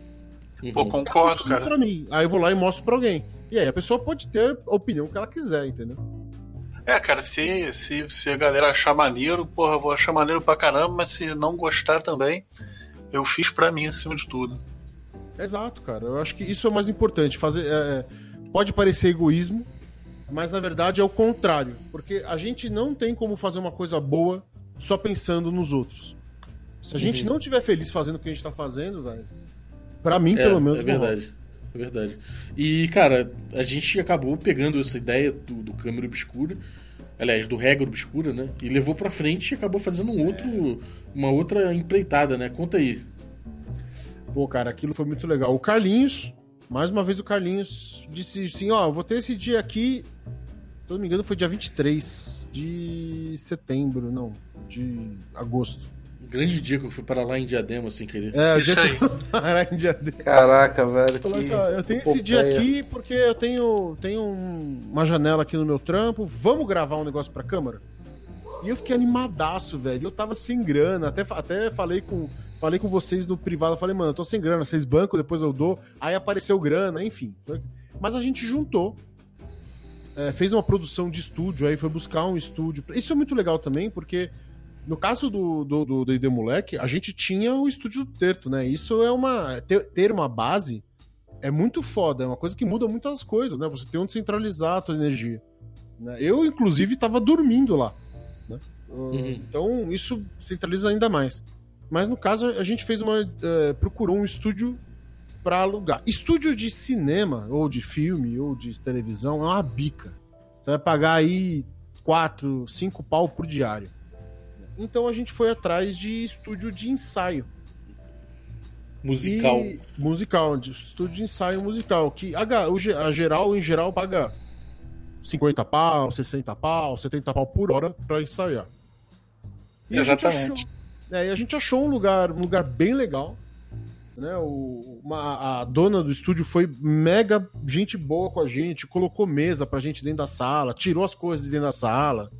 Uhum. Pô, concordo, Funciona cara. Pra mim. Aí eu vou lá e mostro pra alguém. E aí a pessoa pode ter a opinião que ela quiser, entendeu? É, cara, se, se, se a galera achar maneiro, porra, eu vou achar maneiro pra caramba, mas se não gostar também, eu fiz pra mim acima de tudo. Exato, cara. Eu acho que isso é o mais importante. Fazer, é, pode parecer egoísmo, mas na verdade é o contrário. Porque a gente não tem como fazer uma coisa boa só pensando nos outros. Se a gente Uhum. não estiver feliz fazendo o que a gente tá fazendo, velho. Pra mim, É, pelo menos. é verdade. É verdade. E, cara, a gente acabou pegando essa ideia do, do câmera obscura, aliás, do regra obscura, né? E levou pra frente e acabou fazendo um outro, uma outra empreitada, né? Conta aí. Pô, cara, aquilo foi muito legal. O Carlinhos, mais uma vez o Carlinhos disse assim: ó, eu vou ter esse dia aqui. Se eu não me engano, foi dia 23 de setembro, não, de agosto. Grande dia que eu fui para lá em Diadema, sem querer. É, a Isso gente aí. parar em dia dele. Caraca, velho. Que- assim, ó, eu tenho esse dia aqui porque eu tenho, tenho um- uma janela aqui no meu trampo. Vamos gravar um negócio pra câmera? E eu fiquei animadaço, velho. Eu tava sem grana. Até, até falei com falei com vocês no privado. Eu falei, mano, eu tô sem grana. Vocês bancam, depois eu dou. Aí apareceu grana, enfim. Mas a gente juntou. é, fez uma produção de estúdio, aí foi buscar um estúdio. Isso é muito legal também, porque no caso do do, do D&D Moleque, a gente tinha o estúdio do Terto, né? Isso é uma... Ter, ter uma base é muito foda, é uma coisa que muda muitas coisas, né? Você tem onde centralizar a tua energia. né? Eu, inclusive, tava dormindo lá. né? Então, isso centraliza ainda mais. Mas no caso, a gente fez uma. eh, procurou um estúdio para alugar. Estúdio de cinema, ou de filme, ou de televisão, é uma bica. Você vai pagar aí 4, 5 pau por diário. Então a gente foi atrás de estúdio de ensaio. Musical. E, musical, de estúdio de ensaio musical. Que a, a geral, em geral, paga 50 pau, 60 pau, 70 pau por hora pra ensaiar. E a gente Exatamente. achou- é, e a gente achou um lugar, um lugar bem legal. Né? O, uma- a dona do estúdio foi mega gente boa com a gente, colocou mesa pra gente dentro da sala, tirou as coisas de dentro da sala,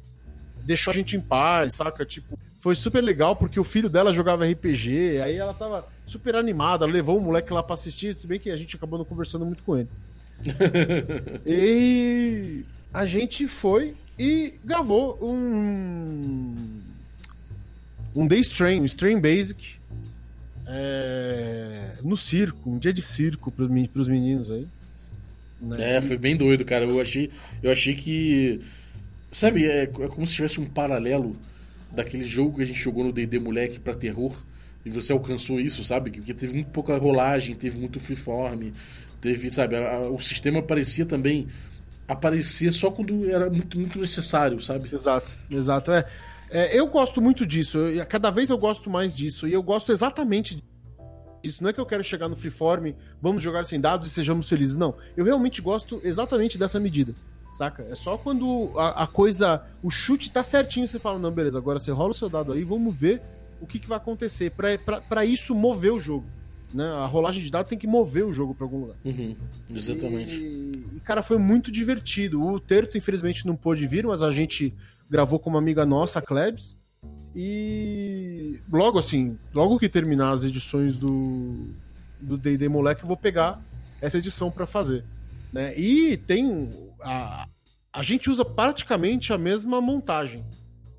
deixou a gente em paz, saca? Tipo, foi super legal porque o filho dela jogava RPG, aí ela tava super animada, levou o moleque lá pra assistir, se bem que a gente acabou não conversando muito com ele. e a gente foi e gravou um um Day Strain, um Strain Basic é, no circo, um dia de circo pros, pros meninos aí. né? É, foi bem doido, cara. Eu achei, eu achei que. Sabe, é, é como se tivesse um paralelo daquele jogo que a gente jogou no DD Moleque pra terror. E você alcançou isso, sabe? Porque teve muito pouca rolagem, teve muito freeform, teve, sabe? a- a- o sistema parecia também aparecer só quando era muito, muito necessário, sabe? Exato, exato. É, É, eu gosto muito disso. Eu- cada vez eu gosto mais disso. E eu gosto exatamente disso. Não é que eu quero chegar no freeform, vamos jogar sem dados e sejamos felizes. Não. Eu realmente gosto exatamente dessa medida. Saca? É só quando a, a coisa. O chute tá certinho, você fala, não, beleza, agora você rola o seu dado aí, vamos ver o que, que vai acontecer. Pra, pra, pra isso mover o jogo. Né? A rolagem de dados tem que mover o jogo pra algum lugar. Uhum, exatamente. E, e, cara, foi muito divertido. O Terto, infelizmente, não pôde vir, mas a gente gravou com uma amiga nossa, a Klebs. E logo assim, logo que terminar as edições do do D&D Moleque, eu vou pegar essa edição para fazer. Né? E tem. A, a gente usa praticamente a mesma montagem.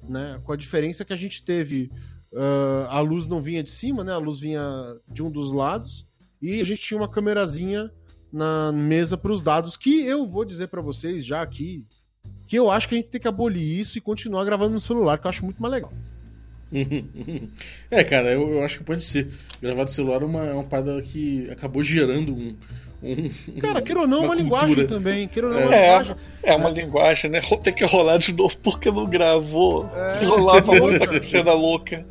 Né? Com a diferença que a gente teve. ah, a luz não vinha de cima, né? A luz vinha de um dos lados. E a gente tinha uma câmerazinha na mesa para os dados, que eu vou dizer para vocês já aqui, que eu acho que a gente tem que abolir isso e continuar gravando no celular, que eu acho muito mais legal. é, cara, eu, eu acho que pode ser. Gravar do celular é uma, é uma parada que acabou gerando um. Cara, queira ou não, é uma, uma linguagem também. Queira ou não, é uma É, linguagem. é uma linguagem, né? Vou ter que rolar de novo porque não gravou. É. Rolava muita cena louca.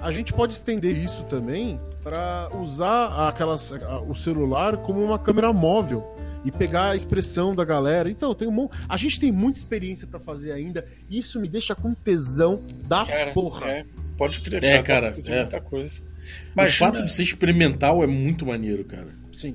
A gente pode estender isso também para usar aquelas, o celular como uma câmera móvel e pegar a expressão da galera. Então, tem um mon... a gente tem muita experiência para fazer ainda. E isso me deixa com tesão da Cara, porra. é, pode crer, É, cara, fazer é. muita coisa. O Mas fato de ser experimental é muito maneiro, cara. Sim.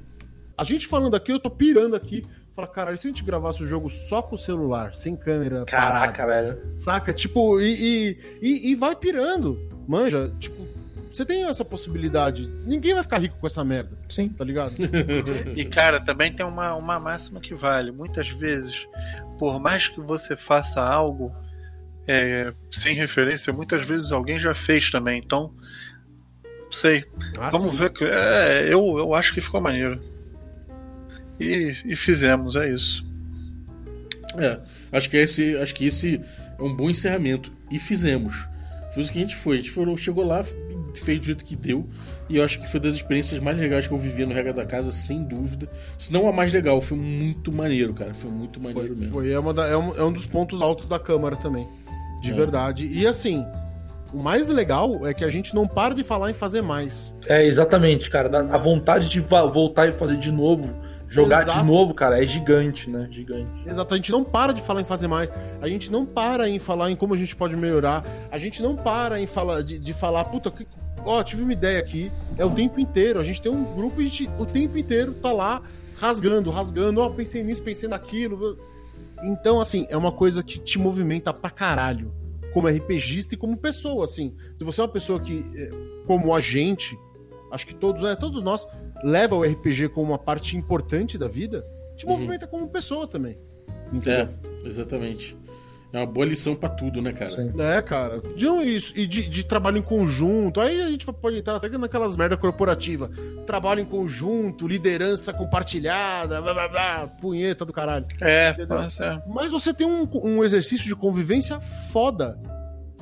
A gente falando aqui, eu tô pirando aqui. Fala, caralho, e se a gente gravasse o jogo só com o celular, sem câmera, Caraca, velho. saca? Tipo, e, e, e, e vai pirando. Manja, tipo, você tem essa possibilidade. Ninguém vai ficar rico com essa merda, Sim. tá ligado? E, cara, também tem uma, uma máxima que vale. Muitas vezes, por mais que você faça algo é, sem referência, muitas vezes alguém já fez também. Então, não sei. Ah, Vamos sim. ver. É, eu, eu acho que ficou maneiro. E, e fizemos, é isso. É, acho que esse, acho que esse é um bom encerramento. E fizemos. Foi isso que a gente foi. A gente foi, chegou lá, fez do jeito que deu. E eu acho que foi das experiências mais legais que eu vivi no Regra da Casa, sem dúvida. Se não a mais legal, foi muito maneiro, cara. Foi muito Foi, maneiro mesmo. foi, é, uma da- é um, é um dos pontos altos da Câmara também. De É. verdade. E assim, o mais legal é que a gente não para de falar em fazer mais. É, exatamente, cara. A vontade de voltar e fazer de novo, jogar Exato. de novo, cara, é gigante, né? Gigante. Exato, a gente não para de falar em fazer mais. A gente não para em falar em como a gente pode melhorar. A gente não para em falar de, de falar, puta, que- ó, tive uma ideia aqui. É o tempo inteiro. A gente tem um grupo e a gente, o tempo inteiro tá lá rasgando, rasgando. Ó, pensei nisso, pensei naquilo. Então, assim, é uma coisa que te movimenta pra caralho. Como RPGista e como pessoa, assim. Se você é uma pessoa que, é, como a gente, acho que todos, é, todos nós, leva o RPG como uma parte importante da vida, te Uhum. movimenta como pessoa também. Entendeu? É, exatamente. É uma boa lição pra tudo, né, cara? Sim. É, cara. De um- isso, e de, de trabalho em conjunto. Aí a gente pode entrar até naquelas merda corporativa. Trabalho em conjunto, liderança compartilhada, blá blá blá, punheta do caralho. É, mas é. Mas você tem um, um exercício de convivência foda.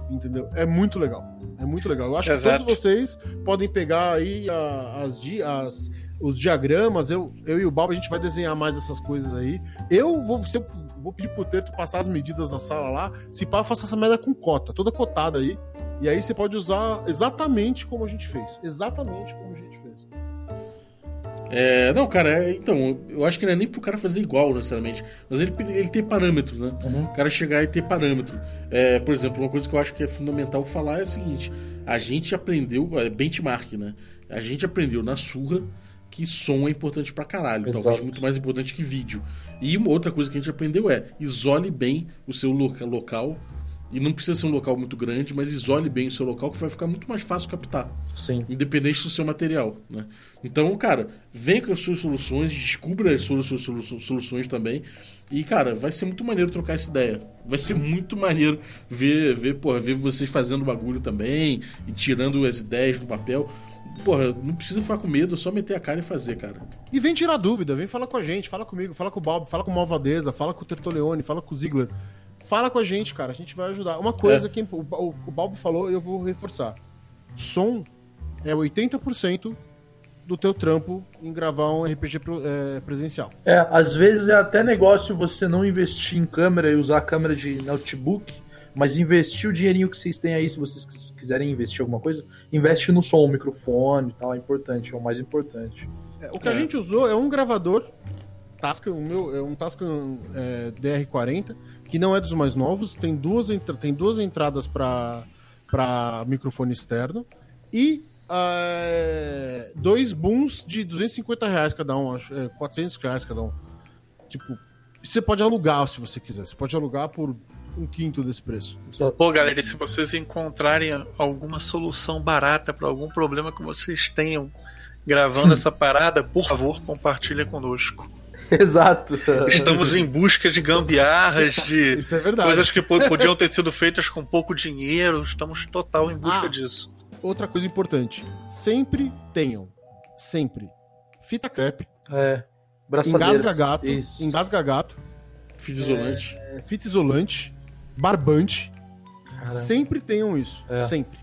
Entendeu? É muito legal. É muito legal. Eu acho Exato. que todos vocês podem pegar aí as, as- os diagramas. Eu, eu e o Balbo, a gente vai desenhar mais essas coisas aí. Eu vou, se eu vou pedir pro Teto passar as medidas na sala lá. Se pá, eu faço essa merda com cota, toda cotada aí. E aí você pode usar exatamente como a gente fez. Exatamente como a gente fez. É, não, cara, é, então, eu acho que não é nem pro cara fazer igual, necessariamente. Mas ele, ele ter parâmetro, né? Uhum. O cara chegar e ter parâmetro. É, por exemplo, uma coisa que eu acho que é fundamental falar é a seguinte: a gente aprendeu, é benchmark, né? A gente aprendeu na surra que som é importante pra caralho. Exato. Talvez muito mais importante que vídeo. E uma outra coisa que a gente aprendeu é isole bem o seu loca- local. E não precisa ser um local muito grande, mas isole bem o seu local, que vai ficar muito mais fácil captar Sim. independente do seu material, né? Então, cara, vem com as suas soluções, descubra as suas suas solu- soluções também. E, cara, vai ser muito maneiro trocar essa ideia. Vai ser muito maneiro ver, ver, porra, ver vocês fazendo bagulho também e tirando as ideias do papel. Porra, não precisa ficar com medo, é só meter a cara e fazer, cara. E vem tirar dúvida, vem falar com a gente, fala comigo, fala com o Balbo, fala com o Malvadeza, fala com o Tertoleone, fala com o Ziggler. Fala com a gente, cara, a gente vai ajudar. Uma coisa É. que o, o, o Balbo falou, eu vou reforçar. Som é 80% do teu trampo em gravar um RPG pro- é, presencial. É, às vezes é até negócio você não investir em câmera e usar a câmera de notebook, mas investir o dinheirinho que vocês têm aí, se vocês quis- quiserem investir em alguma coisa, investe no som, microfone e tal, é importante, é o mais importante. É, o que a É. gente usou é um gravador Tascam, o meu é um Tascam é, DR40, que não é dos mais novos, tem duas, tem duas entradas para microfone externo e é, dois booms de 250 reais cada um, acho, é, 400 reais cada um. Tipo, você pode alugar se você quiser, você pode alugar por um quinto desse preço. Pô, galera, e se vocês encontrarem alguma solução barata para algum problema que vocês tenham gravando essa parada, por favor, compartilha conosco. Exato. Estamos em busca de gambiarras, de Isso é verdade. coisas que po- podiam ter sido feitas com pouco dinheiro. Estamos total em busca Ah. disso. Outra coisa importante, sempre tenham, sempre, fita crepe, É. Braçadeiras. engasga gato, Isso. engasga gato, Fita isolante. é, fita isolante, barbante, Caramba. sempre tenham isso, É. sempre.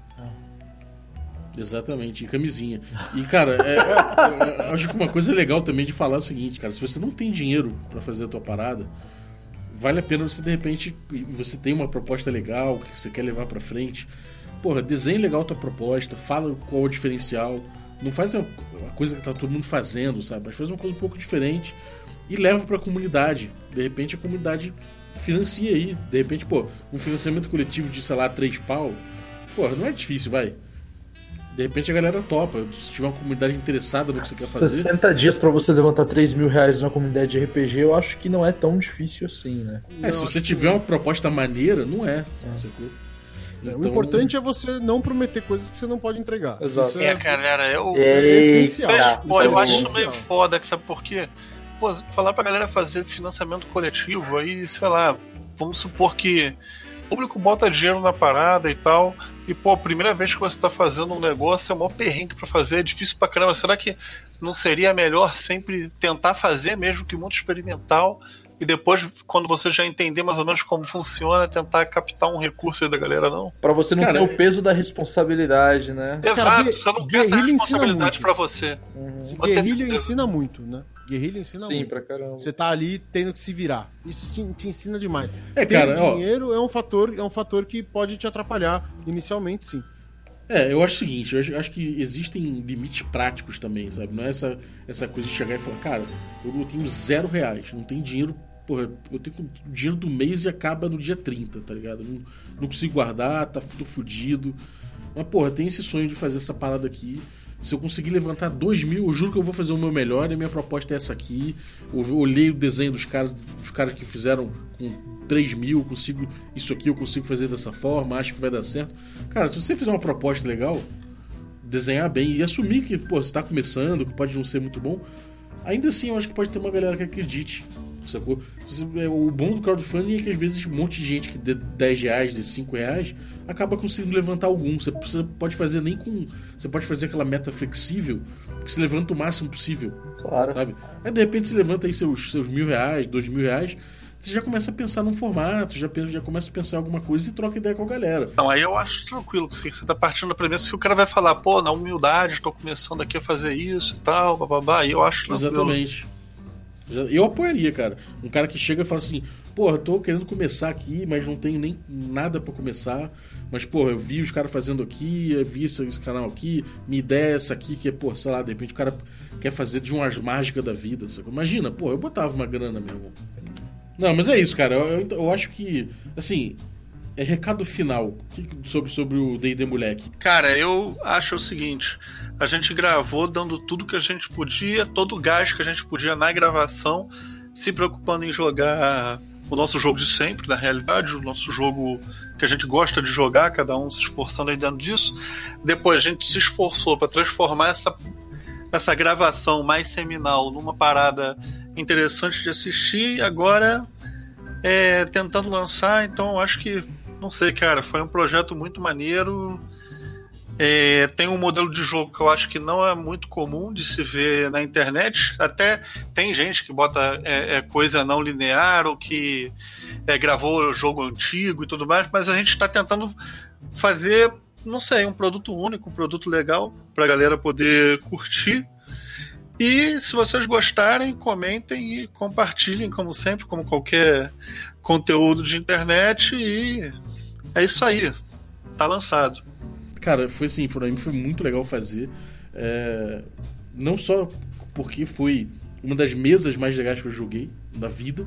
Exatamente, e camisinha. E, cara, é, é, acho que uma coisa legal também de falar é o seguinte, cara, se você não tem dinheiro pra fazer a tua parada, vale a pena você, de repente, você tem uma proposta legal que você quer levar pra frente. Porra, desenhe legal a tua proposta, fala qual é o diferencial. Não faz a, a coisa que tá todo mundo fazendo, sabe? Mas faz uma coisa um pouco diferente e leva pra comunidade. De repente a comunidade financia aí. De repente, pô, um financiamento coletivo de, sei lá, três pau. Porra, não é difícil, vai. De repente a galera topa. Se tiver uma comunidade interessada no que você quer fazer. 60 dias pra você levantar 3 mil reais na comunidade de RPG, eu acho que não é tão difícil assim, né? É, se Não, você tiver uma proposta maneira, não é. É, o Então, importante é você não prometer coisas que você não pode entregar. Exato. Isso É, galera, eu. é essencial. Eita. Pô, Isso eu é acho meio foda, que sabe por quê? Pô, falar pra galera fazer financiamento coletivo aí, sei lá, vamos supor que o público bota dinheiro na parada e tal, e pô, a primeira vez que você tá fazendo um negócio é mó perrengue pra fazer, é difícil pra caramba. Será que não seria melhor sempre tentar fazer, mesmo que muito experimental, e depois, quando você já entender mais ou menos como funciona, tentar captar um recurso aí da galera, não? Pra você não Cara, ter o peso da responsabilidade, né? Exato, gue- você não quer essa guerrilha ensina responsabilidade pra você. Uhum. Você Guerrilha ensina muito, né? Guerrilha ensina Sim, muito. pra caramba. Você tá ali tendo que se virar. Isso sim, te ensina demais. É, Ter cara, ó, dinheiro é um fator, é um fator que pode te atrapalhar inicialmente, sim. É, eu acho o seguinte, eu acho, que existem limites práticos também, sabe? Não é essa, essa coisa de chegar e falar, cara, eu tenho zero reais, não tenho dinheiro, porra, eu tenho o dinheiro do mês e acaba no dia 30, tá ligado? Não, não consigo guardar, tá tô fudido. Mas, porra, tem esse sonho de fazer essa parada aqui. Se eu conseguir levantar dois mil, eu juro que eu vou fazer o meu melhor e a minha proposta é essa aqui. Eu olhei o desenho dos caras, dos caras que fizeram com 3 mil, eu consigo. Isso aqui eu consigo fazer dessa forma, acho que vai dar certo. Cara, se você fizer uma proposta legal, desenhar bem e assumir que, pô, você tá começando, que pode não ser muito bom, ainda assim eu acho que pode ter uma galera que acredite. Sacou? É, O bom do crowdfunding é que às vezes um monte de gente que dê 10 reais, de 5 reais, acaba conseguindo levantar algum. Você, você pode fazer nem com. Você pode fazer aquela meta flexível que se levanta o máximo possível, Claro. sabe? Aí de repente você levanta aí seus, seus mil reais, dois mil reais, você já começa a pensar num formato, já, já começa a pensar em alguma coisa e troca ideia com a galera. Não, aí eu acho tranquilo, porque você tá partindo da premissa que o cara vai falar, pô, na humildade, estou começando aqui a fazer isso e tal, bababá, e eu acho tranquilo. Exatamente. Eu apoiaria, cara. Um cara que chega e fala assim: porra, tô querendo começar aqui, mas não tenho nem nada para começar. Mas, porra, eu vi os caras fazendo aqui, eu vi esse, esse, canal aqui, minha ideia é essa aqui, que é, porra, sei lá, de repente o cara quer fazer de umas mágicas da vida. Sabe? Imagina, porra, eu botava uma grana mesmo. Não, mas é isso, cara. Eu, eu, eu acho que, assim, é recado final sobre, sobre o D&D Moleque. Cara, eu acho o seguinte, a gente gravou dando tudo que a gente podia, todo o gás que a gente podia na gravação, se preocupando em jogar o nosso jogo de sempre, na realidade, o nosso jogo que a gente gosta de jogar, cada um se esforçando aí dentro disso. Depois a gente se esforçou para transformar essa, essa gravação mais seminal numa parada interessante de assistir agora é, tentando lançar, então acho que não sei, cara, foi um projeto muito maneiro. É, tem um modelo de jogo que eu acho que não é muito comum de se ver na internet. Até tem gente que bota é, é coisa não linear ou que é, gravou jogo antigo e tudo mais, mas a gente está tentando fazer, não sei, um produto único, um produto legal para a galera poder curtir. E se vocês gostarem, comentem e compartilhem, como sempre, como qualquer conteúdo de internet. E é isso aí. Tá lançado. Cara, foi assim, pra mim foi muito legal fazer. É... Não só porque foi uma das mesas mais legais que eu joguei da vida.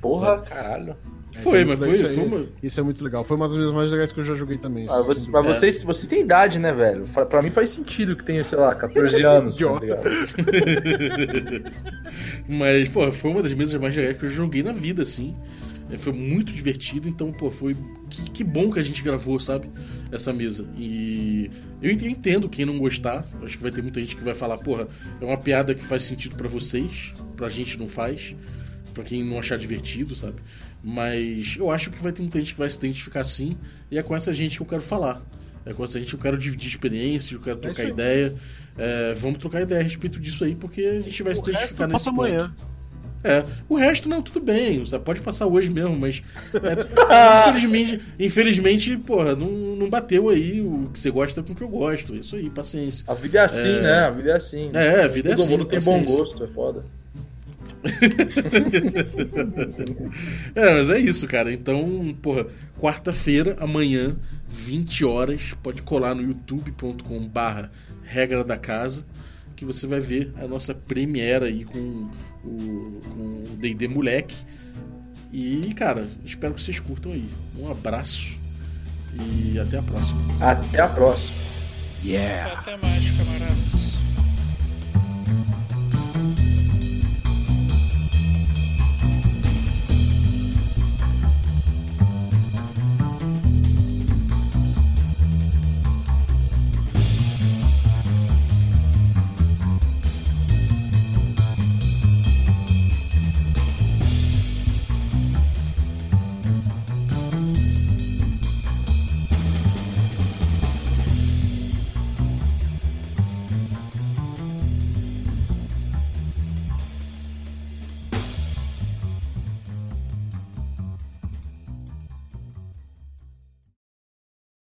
Porra, sabe? caralho. Foi, é mas foi, isso, foi uma... isso é muito legal. Foi uma das mesas mais legais que eu já joguei também. Ah, você, mas vocês, vocês têm idade, né, velho? Pra mim faz sentido que tenha, sei lá, 14 anos. Tá mas, pô, foi uma das mesas mais legais que eu joguei na vida, assim. É, foi muito divertido, então, pô, foi. Que, que, bom que a gente gravou, sabe? Essa mesa. E eu entendo quem não gostar. Acho que vai ter muita gente que vai falar, porra, é uma piada que faz sentido para vocês, pra gente não faz. Pra quem não achar divertido, sabe? Mas eu acho que vai ter muita gente que vai se identificar assim. E é com essa gente que eu quero falar. É com essa gente que eu quero dividir experiências, eu quero é trocar é ideia. É, vamos trocar ideia a respeito disso aí, porque a gente vai o se identificar nesse ponto. Amanhã. É, o resto não, tudo bem, você pode passar hoje mesmo, mas é, infelizmente, infelizmente, porra, não, não bateu aí o que você gosta com o que eu gosto. Isso aí, paciência. A vida é assim, é... né? A vida é assim. É, a vida Todo é assim. Todo mundo tem bom gosto, é foda. é, mas é isso, cara. Então, porra, quarta-feira, amanhã, 20 horas, pode colar no youtube.com/barra regra da casa, que você vai ver a nossa premiere aí com o, com o D&D Moleque. E, cara, espero que vocês curtam aí. Um abraço e até a próxima. Até a próxima. Yeah! Até mais, camarada.